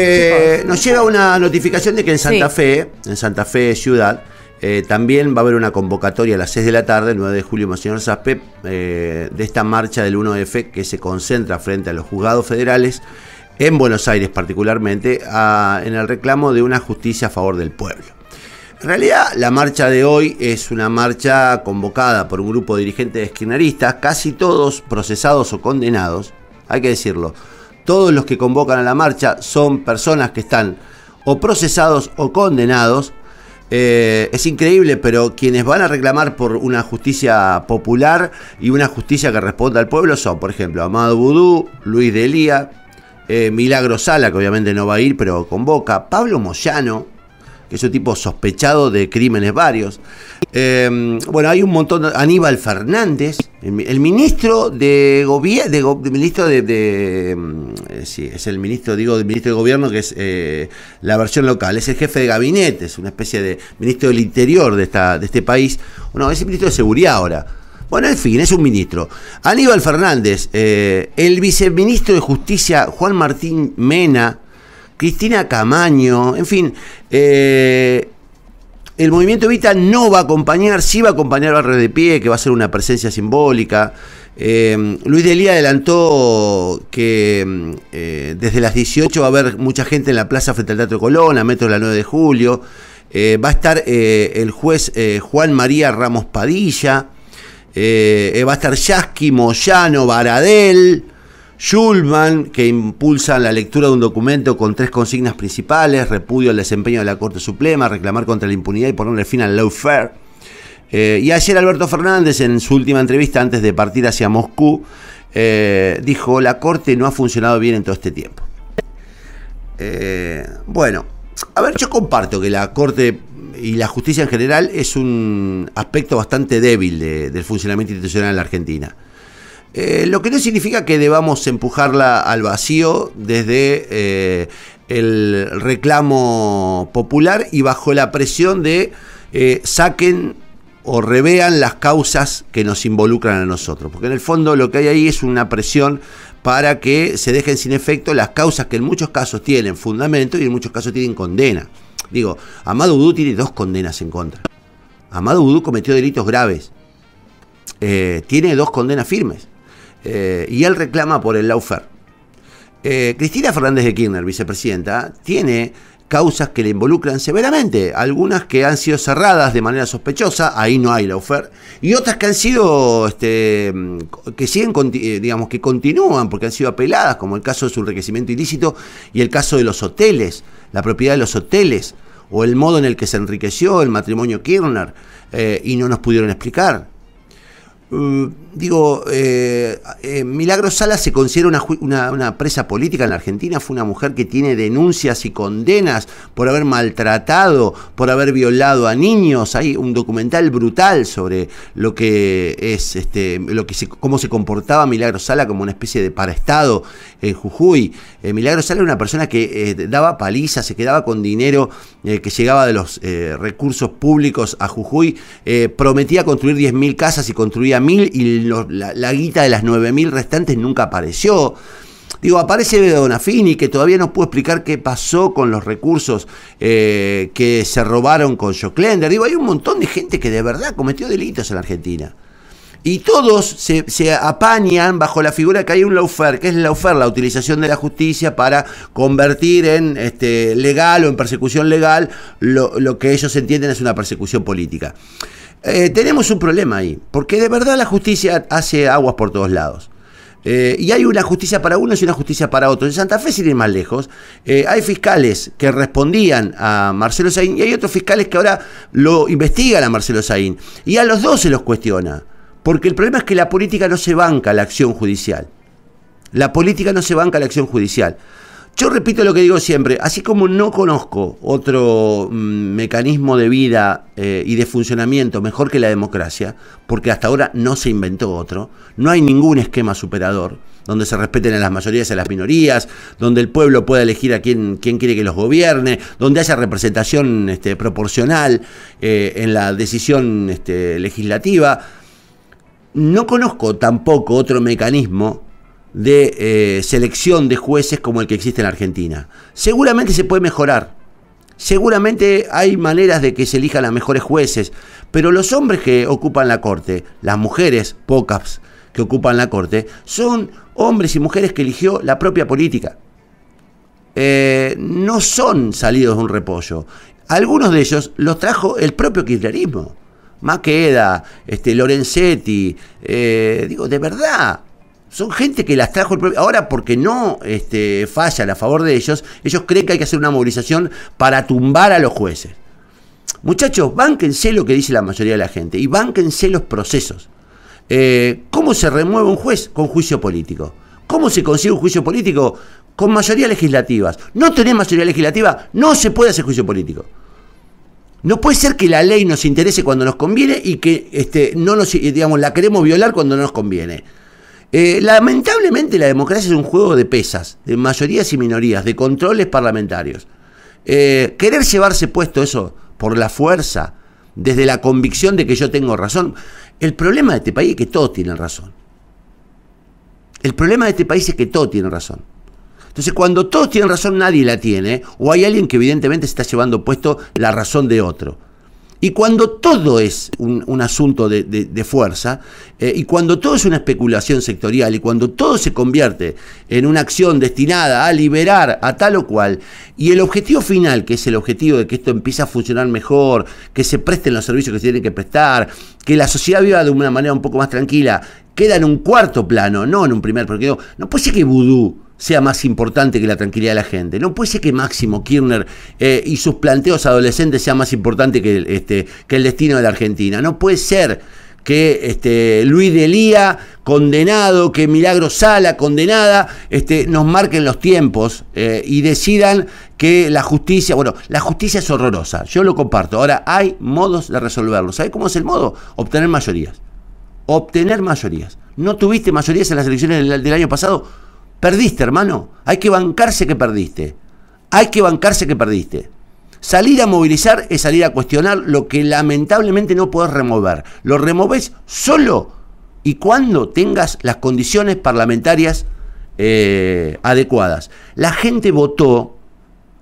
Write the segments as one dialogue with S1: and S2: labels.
S1: Eh, nos llega una notificación de que en Santa Fe, en Santa Fe Ciudad, eh, también va a haber una convocatoria a las 6 de la tarde, el 9 de julio, Monseñor Zaspe, eh, de esta marcha del 1F que se concentra frente a los juzgados federales, en Buenos Aires particularmente, en el reclamo de una justicia a favor del pueblo. En realidad, la marcha de hoy es una marcha convocada por un grupo de dirigentes esquinaristas, casi todos procesados o condenados, hay que decirlo. Todos los que convocan a la marcha son personas que están o procesados o condenados. Eh, es increíble, pero quienes van a reclamar por una justicia popular y una justicia que responda al pueblo son, por ejemplo, Amado Vudú, Luis de Elía, eh, Milagro Sala, que obviamente no va a ir, pero convoca, Pablo Moyano, que es un tipo sospechado de crímenes varios. Eh, bueno, hay un montón, Aníbal Fernández, el, ministro de gobierno, ministro de, mm, eh, sí, es el ministro, digo, del ministro de gobierno que es eh, la versión local, es el jefe de gabinete, es una especie de ministro del interior de, esta, de este país, no, es el ministro de seguridad ahora. Bueno, en fin, es un ministro. Aníbal Fernández, el viceministro de Justicia, Juan Martín Mena, Cristina Camaño, en fin, eh, el movimiento Evita no va a acompañar, sí va a acompañar Barrio de Pie, que va a ser una presencia simbólica. Eh, Luis Delía adelantó que eh, desde las 18 va a haber mucha gente en la plaza frente al Teatro Colón, a metro de la 9 de julio. va a estar el juez Juan María Ramos Padilla. va a estar Yasky, Moyano, Baradel. Schulman, que impulsa la lectura de un documento con tres consignas principales, repudio al desempeño de la Corte Suprema, reclamar contra la impunidad y ponerle fin al lawfare. Eh, y ayer Alberto Fernández, en su última entrevista antes de partir hacia Moscú, eh, dijo, la Corte no ha funcionado bien en todo este tiempo. Eh, bueno, a ver, yo comparto que la Corte y la justicia en general es un aspecto bastante débil del funcionamiento institucional en la Argentina. Eh, lo que no significa que debamos empujarla al vacío desde eh, el reclamo popular y bajo la presión de eh, saquen o revean las causas que nos involucran a nosotros. Porque en el fondo lo que hay ahí es una presión para que se dejen sin efecto las causas que en muchos casos tienen fundamento y en muchos casos tienen condena. Digo, Amado Udú tiene dos condenas en contra. Amado Udú cometió delitos graves. tiene dos condenas firmes. Eh, y él reclama por el lawfare. Eh, Cristina Fernández de Kirchner, vicepresidenta, tiene causas que le involucran severamente, algunas que han sido cerradas de manera sospechosa, ahí no hay lawfare, y otras que han sido, este, que siguen, eh, digamos, que continúan porque han sido apeladas, como el caso de su enriquecimiento ilícito y el caso de los hoteles, la propiedad de los hoteles, o el modo en el que se enriqueció el matrimonio Kirchner, y no nos pudieron explicar. Uh, digo, eh, eh, Milagro Sala se considera una, presa política en la Argentina, fue una mujer que tiene denuncias y condenas por haber maltratado, por haber violado a niños. Hay un documental brutal sobre lo que es, este, lo que se, cómo se comportaba Milagro Sala como una especie de paraestado en Jujuy. Eh, Milagro Sala era una persona que daba palizas, se quedaba con dinero que llegaba de los recursos públicos a Jujuy, prometía construir 10.000 casas y construía mil y la, guita de las nueve mil restantes nunca apareció. Digo, aparece Donafini que todavía no pudo explicar qué pasó con los recursos eh, que se robaron con Joclender. Digo, hay un montón de gente que de verdad cometió delitos en la Argentina. Y todos se, apañan bajo la figura que hay un lawfare, que es el la utilización de la justicia para convertir en este, legal o en persecución legal lo, lo que ellos entienden es una persecución política. Eh, tenemos un problema ahí, porque de verdad la justicia hace aguas por todos lados. Eh, y hay una justicia para unos y una justicia para otros. En Santa Fe, sin ir más lejos, eh, hay fiscales que respondían a Marcelo Saín y hay otros fiscales que ahora lo investigan a Marcelo Saín. Y a los dos se los cuestiona. Porque el problema es que la política no se banca la acción judicial. La política no se banca la acción judicial. Yo repito lo que digo siempre, así como no conozco otro mm, mecanismo de vida eh, y de funcionamiento mejor que la democracia, porque hasta ahora no se inventó otro, no hay ningún esquema superador donde se respeten a las mayorías y a las minorías, donde el pueblo pueda elegir a quién, quiere que los gobierne, donde haya representación este, proporcional eh, en la decisión este, legislativa. No conozco tampoco otro mecanismo de eh, selección de jueces como el que existe en Argentina. Seguramente se puede mejorar. Seguramente hay maneras de que se elijan las mejores jueces, pero los hombres que ocupan la corte, las mujeres, pocas que ocupan la corte, son hombres y mujeres que eligió la propia política. Eh, no son salidos de un repollo. Algunos de ellos los trajo el propio kirchnerismo. Maqueda, este, Lorenzetti, eh, digo, de verdad, son gente que las trajo el propio... Ahora, porque no este, falla a favor de ellos, ellos creen que hay que hacer una movilización para tumbar a los jueces. Muchachos, bánquense lo que dice la mayoría de la gente y bánquense los procesos. Eh, ¿Cómo se remueve un juez? Con juicio político. ¿Cómo se consigue un juicio político? Con mayoría legislativas. No tenés mayoría legislativa, no se puede hacer juicio político. No puede ser que la ley nos interese cuando nos conviene y que este, no nos, digamos, la queremos violar cuando no nos conviene. Eh, lamentablemente la democracia es un juego de pesas, de mayorías y minorías, de controles parlamentarios. Eh, querer llevarse puesto eso por la fuerza, desde la convicción de que yo tengo razón. El problema de este país es que todos tienen razón. El problema de este país es que todos tienen razón. Entonces, cuando todos tienen razón, nadie la tiene, o hay alguien que evidentemente está llevando puesto la razón de otro. Y cuando todo es un, asunto de, fuerza, eh, y cuando todo es una especulación sectorial, y cuando todo se convierte en una acción destinada a liberar a tal o cual, y el objetivo final, que es el objetivo de que esto empiece a funcionar mejor, que se presten los servicios que se tienen que prestar, que la sociedad viva de una manera un poco más tranquila, queda en un cuarto plano, no en un primer, porque no puede ser que vudú sea más importante que la tranquilidad de la gente. No puede ser que Máximo Kirchner eh, y sus planteos adolescentes sean más importantes que, este, que el destino de la Argentina. No puede ser que este, Luis de Lía, condenado, que Milagro Sala, condenada, este, nos marquen los tiempos eh, y decidan que la justicia, bueno, la justicia es horrorosa, yo lo comparto. Ahora, hay modos de resolverlo. ¿Sabe cómo es el modo? Obtener mayorías. Obtener mayorías. ¿No tuviste mayorías en las elecciones del año pasado? Perdiste, hermano. Hay que bancarse que perdiste. Hay que bancarse que perdiste. Salir a movilizar es salir a cuestionar lo que lamentablemente no puedes remover. Lo removes solo y cuando tengas las condiciones parlamentarias eh, adecuadas. La gente votó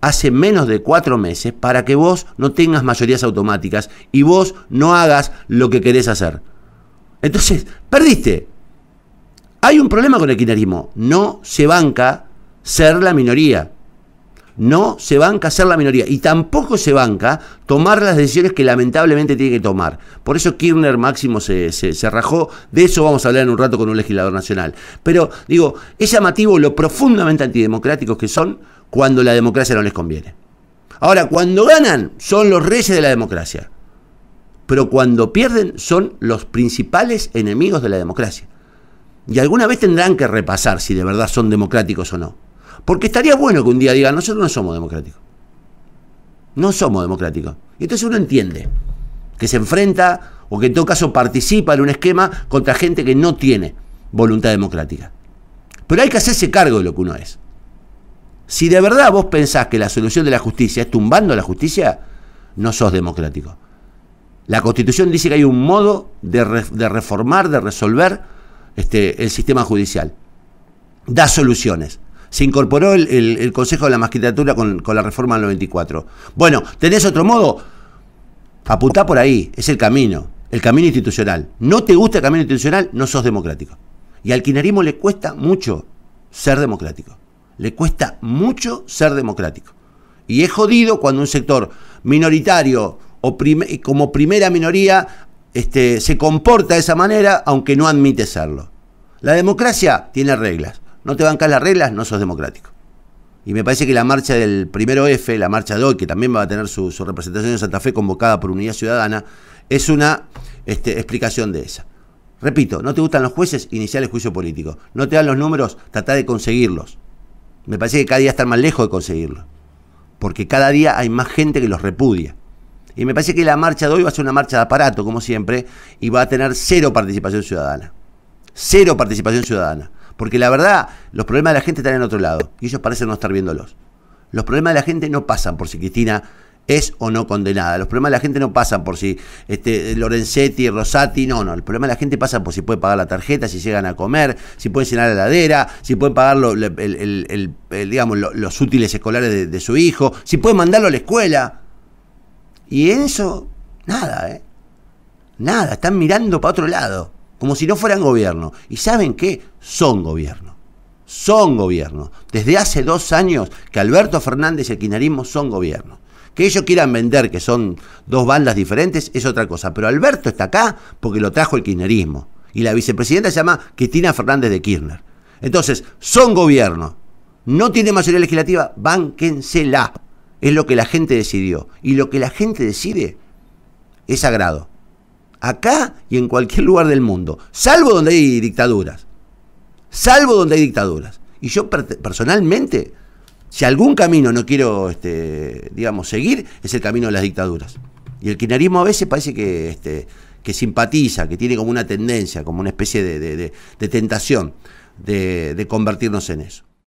S1: hace menos de cuatro meses para que vos no tengas mayorías automáticas y vos no hagas lo que querés hacer. Entonces, perdiste. Hay un problema con el kirchnerismo. No se banca ser la minoría. No se banca ser la minoría. Y tampoco se banca tomar las decisiones que lamentablemente tiene que tomar. Por eso Kirchner Máximo se, se, rajó. De eso vamos a hablar en un rato con un legislador nacional. Pero digo, es llamativo lo profundamente antidemocráticos que son cuando la democracia no les conviene. Ahora, cuando ganan, son los reyes de la democracia. Pero cuando pierden, son los principales enemigos de la democracia. Y alguna vez tendrán que repasar si de verdad son democráticos o no. Porque estaría bueno que un día digan, nosotros no somos democráticos. No somos democráticos. Y entonces uno entiende que se enfrenta o que en todo caso participa en un esquema contra gente que no tiene voluntad democrática. Pero hay que hacerse cargo de lo que uno es. Si de verdad vos pensás que la solución de la justicia es tumbando la justicia, no sos democrático. La constitución dice que hay un modo de, de reformar, de resolver este, el sistema judicial. Da soluciones. Se incorporó el, Consejo de la Magistratura con, la reforma del 94. Bueno, ¿tenés otro modo? Apuntá por ahí, es el camino, el camino institucional. No te gusta el camino institucional, no sos democrático. Y al le cuesta mucho ser democrático. Le cuesta mucho ser democrático. Y es jodido cuando un sector minoritario o como primera minoría este, se comporta de esa manera, aunque no admite serlo. La democracia tiene reglas. No te bancas las reglas, no sos democrático. Y me parece que la marcha del primero F, la marcha de hoy, que también va a tener su, representación en Santa Fe convocada por Unidad Ciudadana, es una este, explicación de esa. Repito, no te gustan los jueces, iniciar el juicio político. No te dan los números, trata de conseguirlos. Me parece que cada día están más lejos de conseguirlos. Porque cada día hay más gente que los repudia. Y me parece que la marcha de hoy va a ser una marcha de aparato, como siempre, y va a tener cero participación ciudadana. Cero participación ciudadana. Porque la verdad, los problemas de la gente están en otro lado, y ellos parecen no estar viéndolos. Los problemas de la gente no pasan por si Cristina es o no condenada. Los problemas de la gente no pasan por si este, Lorenzetti, Rosati, no, no. El problema de la gente pasa por si puede pagar la tarjeta, si llegan a comer, si pueden llenar la heladera, si pueden pagar el, digamos, los útiles escolares de, de, su hijo, si pueden mandarlo a la escuela. Y en eso, nada, ¿eh? Nada, están mirando para otro lado, como si no fueran gobierno. ¿Y saben qué? Son gobierno. Son gobierno. Desde hace dos años que Alberto Fernández y el kirchnerismo son gobierno. Que ellos quieran vender que son dos bandas diferentes es otra cosa. Pero Alberto está acá porque lo trajo el kirchnerismo. Y la vicepresidenta se llama Cristina Fernández de Kirchner. Entonces, son gobierno. No tiene mayoría legislativa, bánquensela. Es lo que la gente decidió. Y lo que la gente decide es sagrado. Acá y en cualquier lugar del mundo. Salvo donde hay dictaduras. Salvo donde hay dictaduras. Y yo personalmente si algún camino no quiero, este, digamos, seguir, es el camino de las dictaduras. Y el kirchnerismo a veces parece que, este, que simpatiza, que tiene como una tendencia, como una especie de, de tentación de convertirnos en eso.